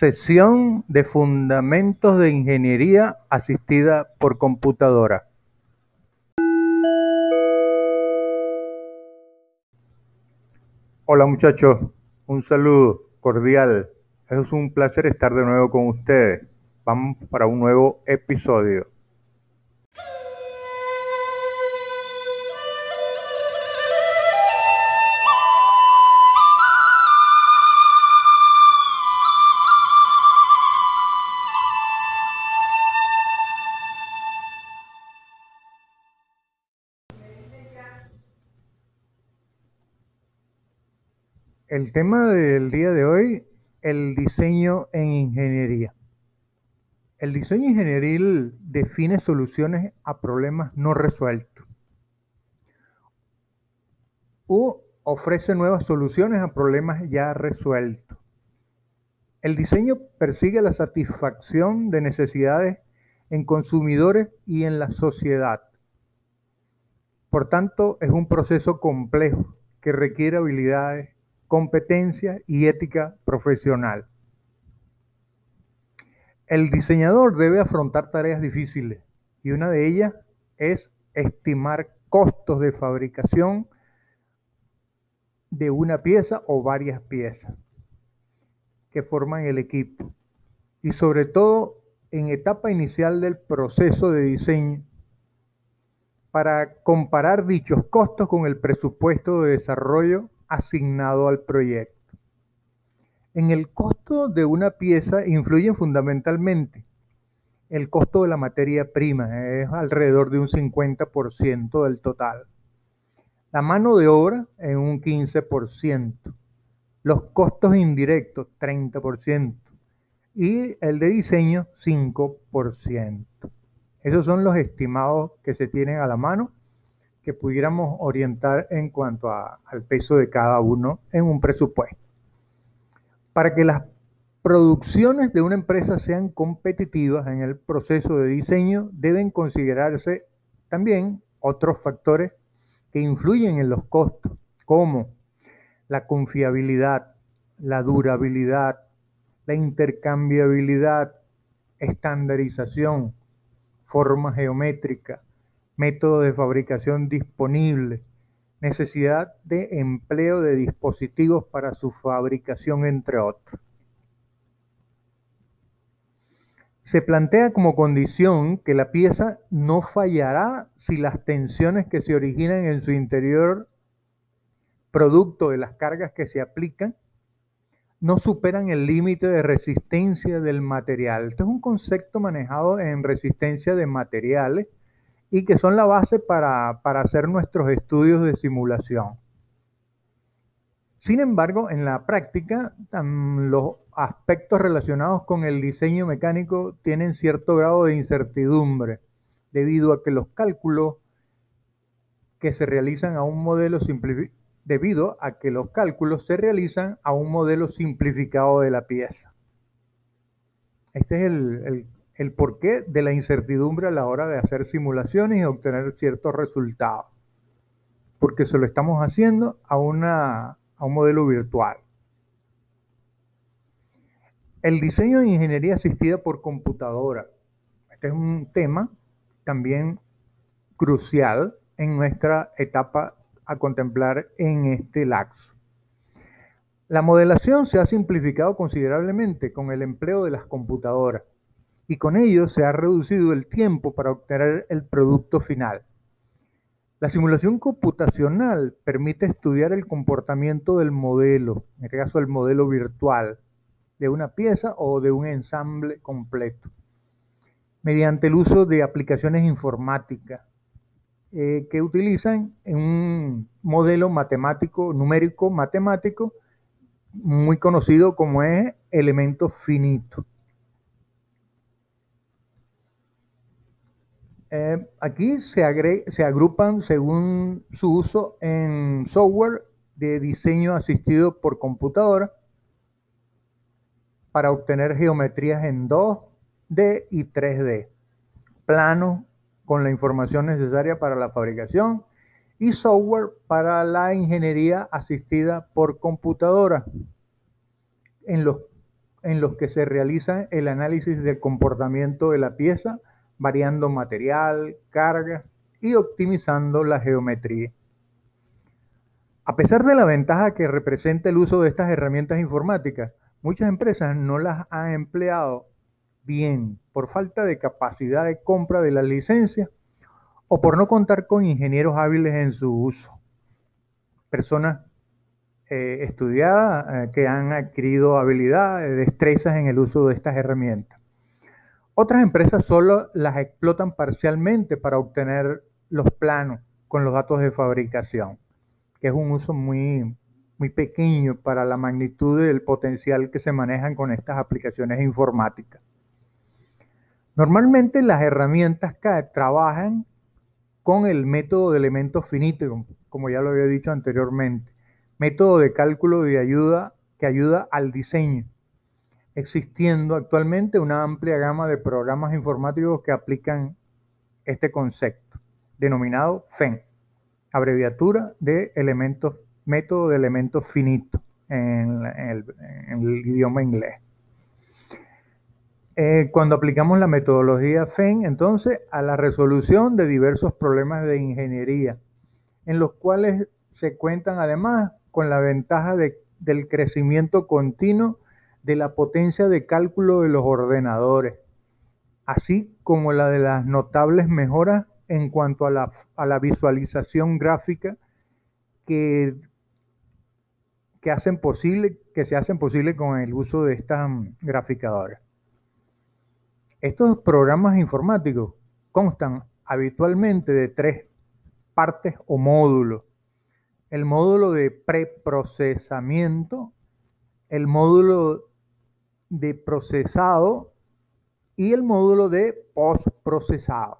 Sesión de Fundamentos de Ingeniería Asistida por Computadora. Hola muchachos, un saludo cordial. Es un placer estar de nuevo con ustedes. Vamos para un nuevo episodio. El tema del día de hoy, el diseño en ingeniería. El diseño ingenieril define soluciones a problemas no resueltos o ofrece nuevas soluciones a problemas ya resueltos. El diseño persigue la satisfacción de necesidades en consumidores y en la sociedad. Por tanto, es un proceso complejo que requiere habilidades competencia y ética profesional. El diseñador debe afrontar tareas difíciles y una de ellas es estimar costos de fabricación de una pieza o varias piezas que forman el equipo y sobre todo en etapa inicial del proceso de diseño para comparar dichos costos con el presupuesto de desarrollo asignado al proyecto. En el costo de una pieza influyen fundamentalmente el costo de la materia prima, es alrededor de un 50% del total. La mano de obra en un 15%. Los costos indirectos, 30%. Y el de diseño, 5%. Esos son los estimados que se tienen a la mano que pudiéramos orientar en cuanto al peso de cada uno en un presupuesto. Para que las producciones de una empresa sean competitivas en el proceso de diseño, deben considerarse también otros factores que influyen en los costos, como la confiabilidad, la durabilidad, la intercambiabilidad, estandarización, forma geométrica, método de fabricación disponible, necesidad de empleo de dispositivos para su fabricación, entre otros. Se plantea como condición que la pieza no fallará si las tensiones que se originan en su interior, producto de las cargas que se aplican, no superan el límite de resistencia del material. Este es un concepto manejado en resistencia de materiales y que son la base para, hacer nuestros estudios de simulación. Sin embargo, en la práctica, los aspectos relacionados con el diseño mecánico tienen cierto grado de incertidumbre, debido a que los cálculos que se realizan a un modelo debido a que los cálculos se realizan a un modelo simplificado de la pieza. Este es el porqué de la incertidumbre a la hora de hacer simulaciones y obtener ciertos resultados. Porque se lo estamos haciendo a, una, a un modelo virtual. El diseño de ingeniería asistida por computadora. Este es un tema también crucial en nuestra etapa a contemplar en este laxo. La modelación se ha simplificado considerablemente con el empleo de las computadoras y con ello se ha reducido el tiempo para obtener el producto final. La simulación computacional permite estudiar el comportamiento del modelo, en este caso el modelo virtual, de una pieza o de un ensamble completo, mediante el uso de aplicaciones informáticas eh, que utilizan un modelo matemático, numérico matemático, muy conocido como es elemento finito. Eh, aquí se, agrupan según su uso en software de diseño asistido por computadora para obtener geometrías en 2D y 3D, plano con la información necesaria para la fabricación y software para la ingeniería asistida por computadora, en los que se realiza el análisis del comportamiento de la pieza, variando material, carga y optimizando la geometría. A pesar de la ventaja que representa el uso de estas herramientas informáticas, muchas empresas no las han empleado bien por falta de capacidad de compra de las licencias o por no contar con ingenieros hábiles en su uso. Personas eh, estudiadas eh, que han adquirido habilidades, destrezas en el uso de estas herramientas. Otras empresas solo las explotan parcialmente para obtener los planos con los datos de fabricación, que es un uso muy, muy pequeño para la magnitud del potencial que se manejan con estas aplicaciones informáticas. Normalmente las herramientas CAD trabajan con el método de elementos finitos, como ya lo había dicho anteriormente, método de cálculo de ayuda que ayuda al diseño, existiendo actualmente una amplia gama de programas informáticos que aplican este concepto, denominado FEN, abreviatura de elementos, método de elementos finitos en, el, idioma inglés. Eh, cuando aplicamos la metodología FEN, entonces, a la resolución de diversos problemas de ingeniería, en los cuales se cuentan además con la ventaja del crecimiento continuo de la potencia de cálculo de los ordenadores, así como la de las notables mejoras en cuanto a la, visualización gráfica que, que, hacen posible, que se hacen posible con el uso de estas graficadoras. Estos programas informáticos constan habitualmente de tres partes o módulos el módulo de preprocesamiento, el módulo de procesado y el módulo de postprocesado.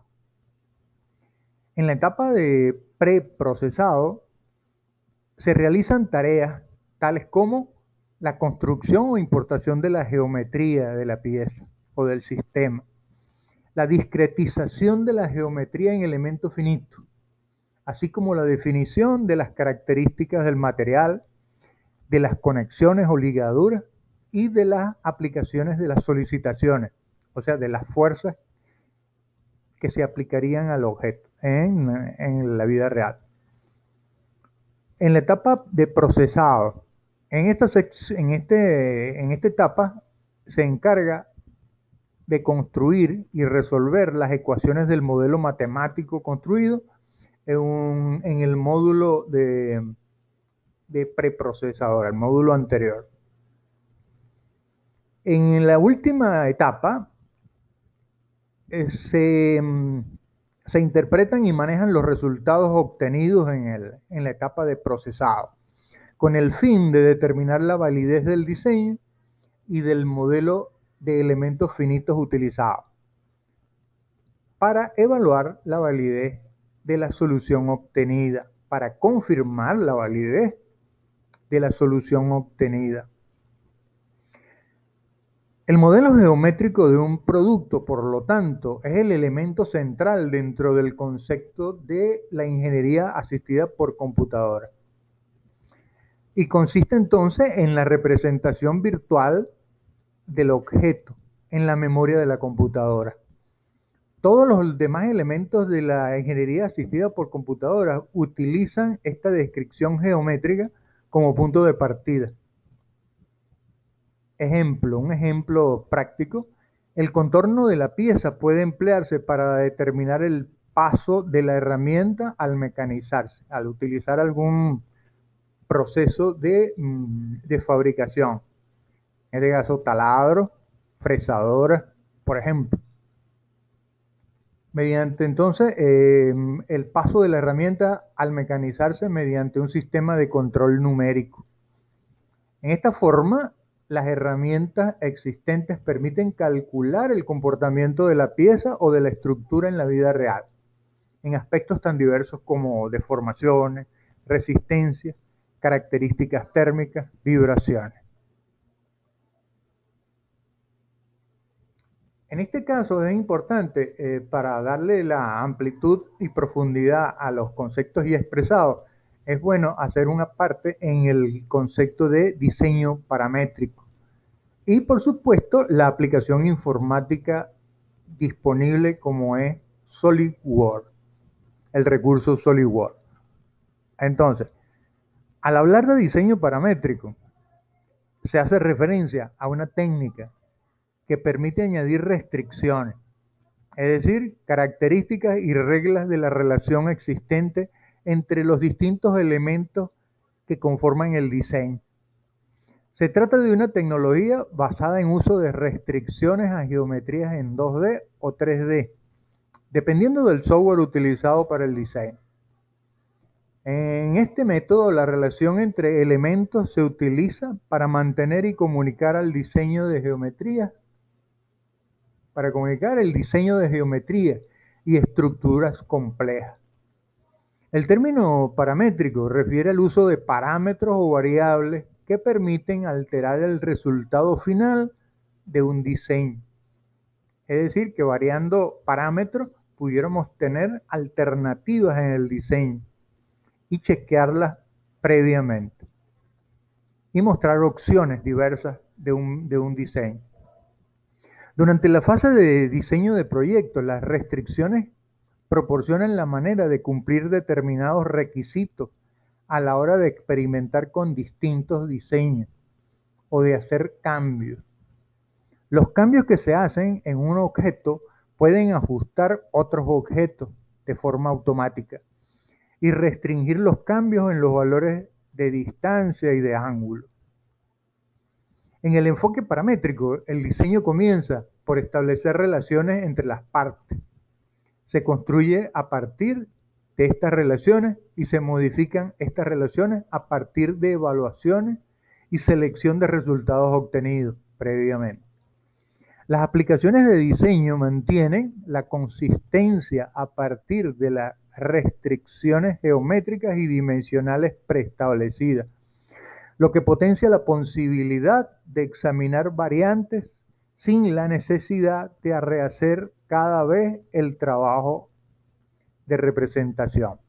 En la etapa de preprocesado se realizan tareas tales como la construcción o importación de la geometría de la pieza o del sistema, la discretización de la geometría en elementos finitos, así como la definición de las características del material, de las conexiones o ligaduras y de las aplicaciones de las solicitaciones, o sea, de las fuerzas que se aplicarían al objeto en, la vida real. En la etapa de procesado, en esta, en, este, en esta etapa se encarga de construir y resolver las ecuaciones del modelo matemático construido en, el módulo de, de preprocesador, el módulo anterior. En la última etapa eh, se, se, interpretan y manejan los resultados obtenidos en, el, en la etapa de procesado, con el fin de determinar la validez del diseño y del modelo de elementos finitos utilizados para evaluar la validez de la solución obtenida, para confirmar la validez de la solución obtenida. El modelo geométrico de un producto, por lo tanto, es el elemento central dentro del concepto de la ingeniería asistida por computadora. Y consiste entonces en la representación virtual del objeto en la memoria de la computadora. Todos los demás elementos de la ingeniería asistida por computadora utilizan esta descripción geométrica como punto de partida. Ejemplo, un ejemplo práctico. El contorno de la pieza puede emplearse para determinar el paso de la herramienta al mecanizarse, al utilizar algún proceso de, mm, de fabricación. En este caso, taladro, fresadora, por ejemplo. Mediante entonces eh, el paso de la herramienta al mecanizarse mediante un sistema de control numérico. En esta forma, las herramientas existentes permiten calcular el comportamiento de la pieza o de la estructura en la vida real, en aspectos tan diversos como deformaciones, resistencia, características térmicas, vibraciones. En este caso es importante eh, para darle la amplitud y profundidad a los conceptos y expresados. Es bueno hacer una parte en el concepto de diseño paramétrico Y por supuesto, la aplicación informática disponible como es SolidWorks, el recurso SolidWorks. Entonces, al hablar de diseño paramétrico, se hace referencia a una técnica que permite añadir restricciones, es decir, características y reglas de la relación existente entre los distintos elementos que conforman el diseño. Se trata de una tecnología basada en uso de restricciones a geometrías en 2D o 3D, dependiendo del software utilizado para el diseño. En este método, la relación entre elementos se utiliza para mantener y comunicar al diseño de geometría, para comunicar el diseño de geometría y estructuras complejas. El término paramétrico refiere al uso de parámetros o variables que permiten alterar el resultado final de un diseño. Es decir, que variando parámetros pudiéramos tener alternativas en el diseño y chequearlas previamente y mostrar opciones diversas de un, de un diseño. Durante la fase de diseño de proyecto, las restricciones proporcionan la manera de cumplir determinados requisitos a la hora de experimentar con distintos diseños o de hacer cambios. Los cambios que se hacen en un objeto pueden ajustar otros objetos de forma automática y restringir los cambios en los valores de distancia y de ángulo. En el enfoque paramétrico, el diseño comienza por establecer relaciones entre las partes. Se construye a partir de estas relaciones y se modifican estas relaciones a partir de evaluaciones y selección de resultados obtenidos previamente. Las aplicaciones de diseño mantienen la consistencia a partir de las restricciones geométricas y dimensionales preestablecidas, lo que potencia la posibilidad de examinar variantes sin la necesidad de rehacer cada vez el trabajo de representación.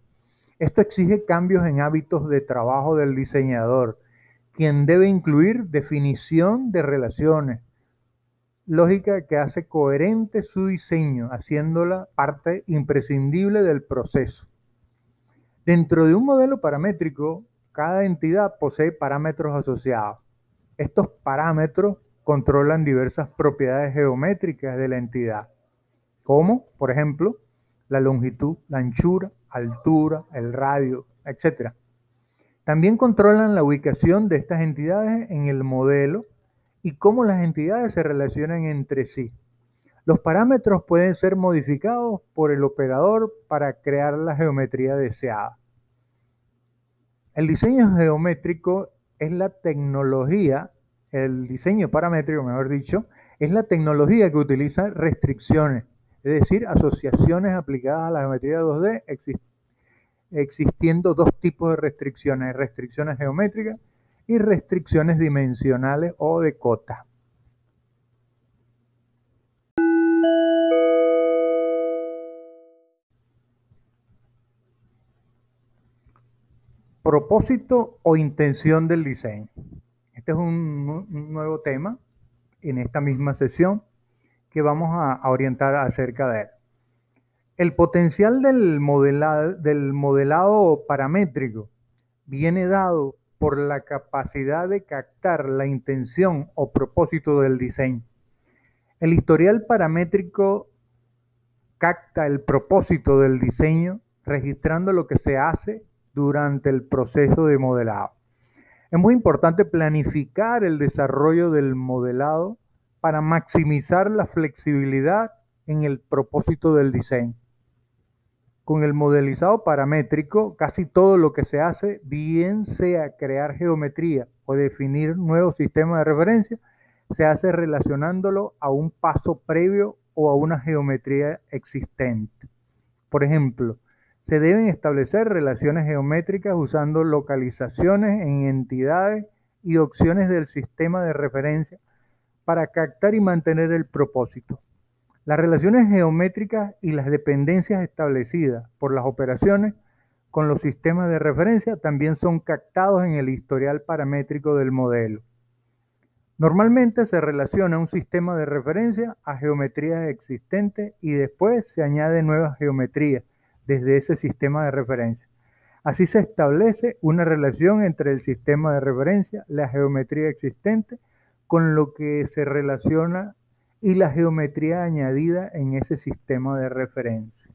Esto exige cambios en hábitos de trabajo del diseñador, quien debe incluir definición de relaciones, lógica que hace coherente su diseño, haciéndola parte imprescindible del proceso. Dentro de un modelo paramétrico, cada entidad posee parámetros asociados. Estos parámetros controlan diversas propiedades geométricas de la entidad, como, por ejemplo, la longitud, la anchura, altura, el radio, etc. También controlan la ubicación de estas entidades en el modelo y cómo las entidades se relacionan entre sí. Los parámetros pueden ser modificados por el operador para crear la geometría deseada. El diseño geométrico es la tecnología, el diseño paramétrico, mejor dicho, es la tecnología que utiliza restricciones, es decir, asociaciones aplicadas a la geometría 2D, existiendo dos tipos de restricciones, restricciones geométricas y restricciones dimensionales o de cota. Propósito o intención del diseño. Este es un, nuevo tema en esta misma sesión que vamos a, orientar acerca de él. El potencial del del modelado paramétrico viene dado por la capacidad de captar la intención o propósito del diseño. El historial paramétrico capta el propósito del diseño registrando lo que se hace durante el proceso de modelado. Es muy importante planificar el desarrollo del modelado para maximizar la flexibilidad en el propósito del diseño. Con el modelizado paramétrico, casi todo lo que se hace, bien sea crear geometría o definir nuevos sistemas de referencia, se hace relacionándolo a un paso previo o a una geometría existente. Por ejemplo, se deben establecer relaciones geométricas usando localizaciones en entidades y opciones del sistema de referencia para captar y mantener el propósito. Las relaciones geométricas y las dependencias establecidas por las operaciones con los sistemas de referencia también son captados en el historial paramétrico del modelo. Normalmente se relaciona un sistema de referencia a geometrías existentes y después se añade nuevas geometrías desde ese sistema de referencia. Así se establece una relación entre el sistema de referencia, la geometría existente, con lo que se relaciona y la geometría añadida en ese sistema de referencia.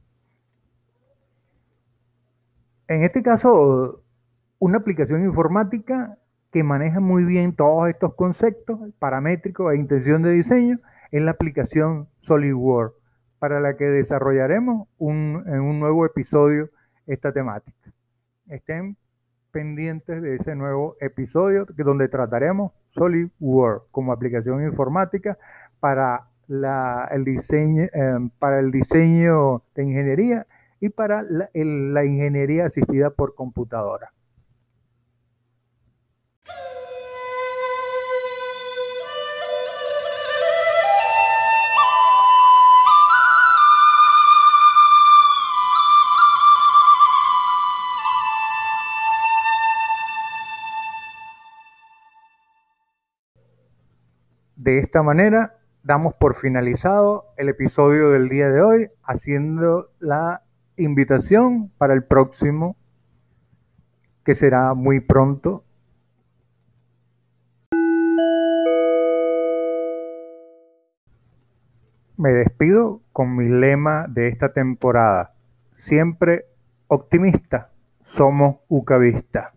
En este caso, una aplicación informática que maneja muy bien todos estos conceptos paramétricos e intención de diseño es la aplicación SolidWorks, para la que desarrollaremos en un nuevo episodio esta temática. Estén pendientes de ese nuevo episodio donde trataremos SolidWorks como aplicación informática para el diseño, eh, para el diseño de ingeniería y para la ingeniería asistida por computadora. De esta manera damos por finalizado el episodio del día de hoy, haciendo la invitación para el próximo, que será muy pronto. Me despido con mi lema de esta temporada. Siempre optimista, somos Ucavista.